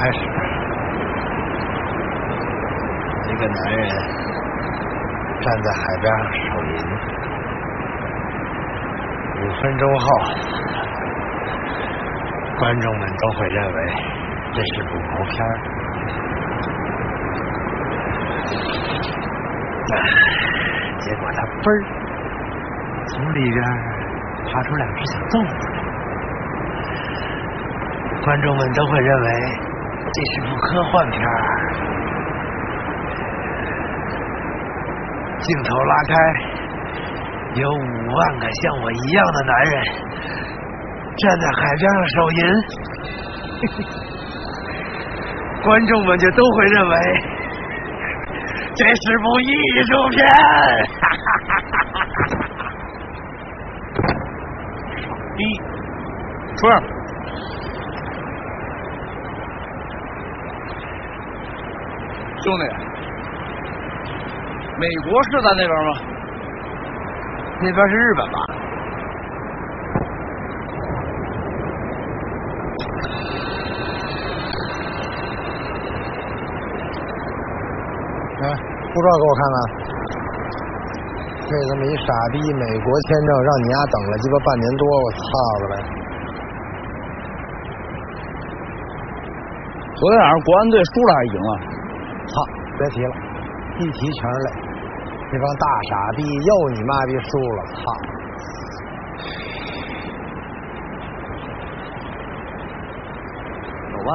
开始，一个男人站在海边上手淫，五分钟后，观众们都会认为这是部毛片儿。结果他嘣儿从里边爬出两只小粽子，观众们都会认为这是部科幻片儿。镜头拉开，有五万个像我一样的男人站在海边上手淫，观众们就都会认为这是部艺术片。一，出。兄弟，美国是在那边吗？那边是日本吧？来，护照给我看看。这他妈一傻逼，美国签证让你丫等了鸡巴半年多，我操了呗！昨天晚上国安队输了还是赢了？操，别提了，一提全是泪。那帮大傻逼又你妈逼输了，操！走吧。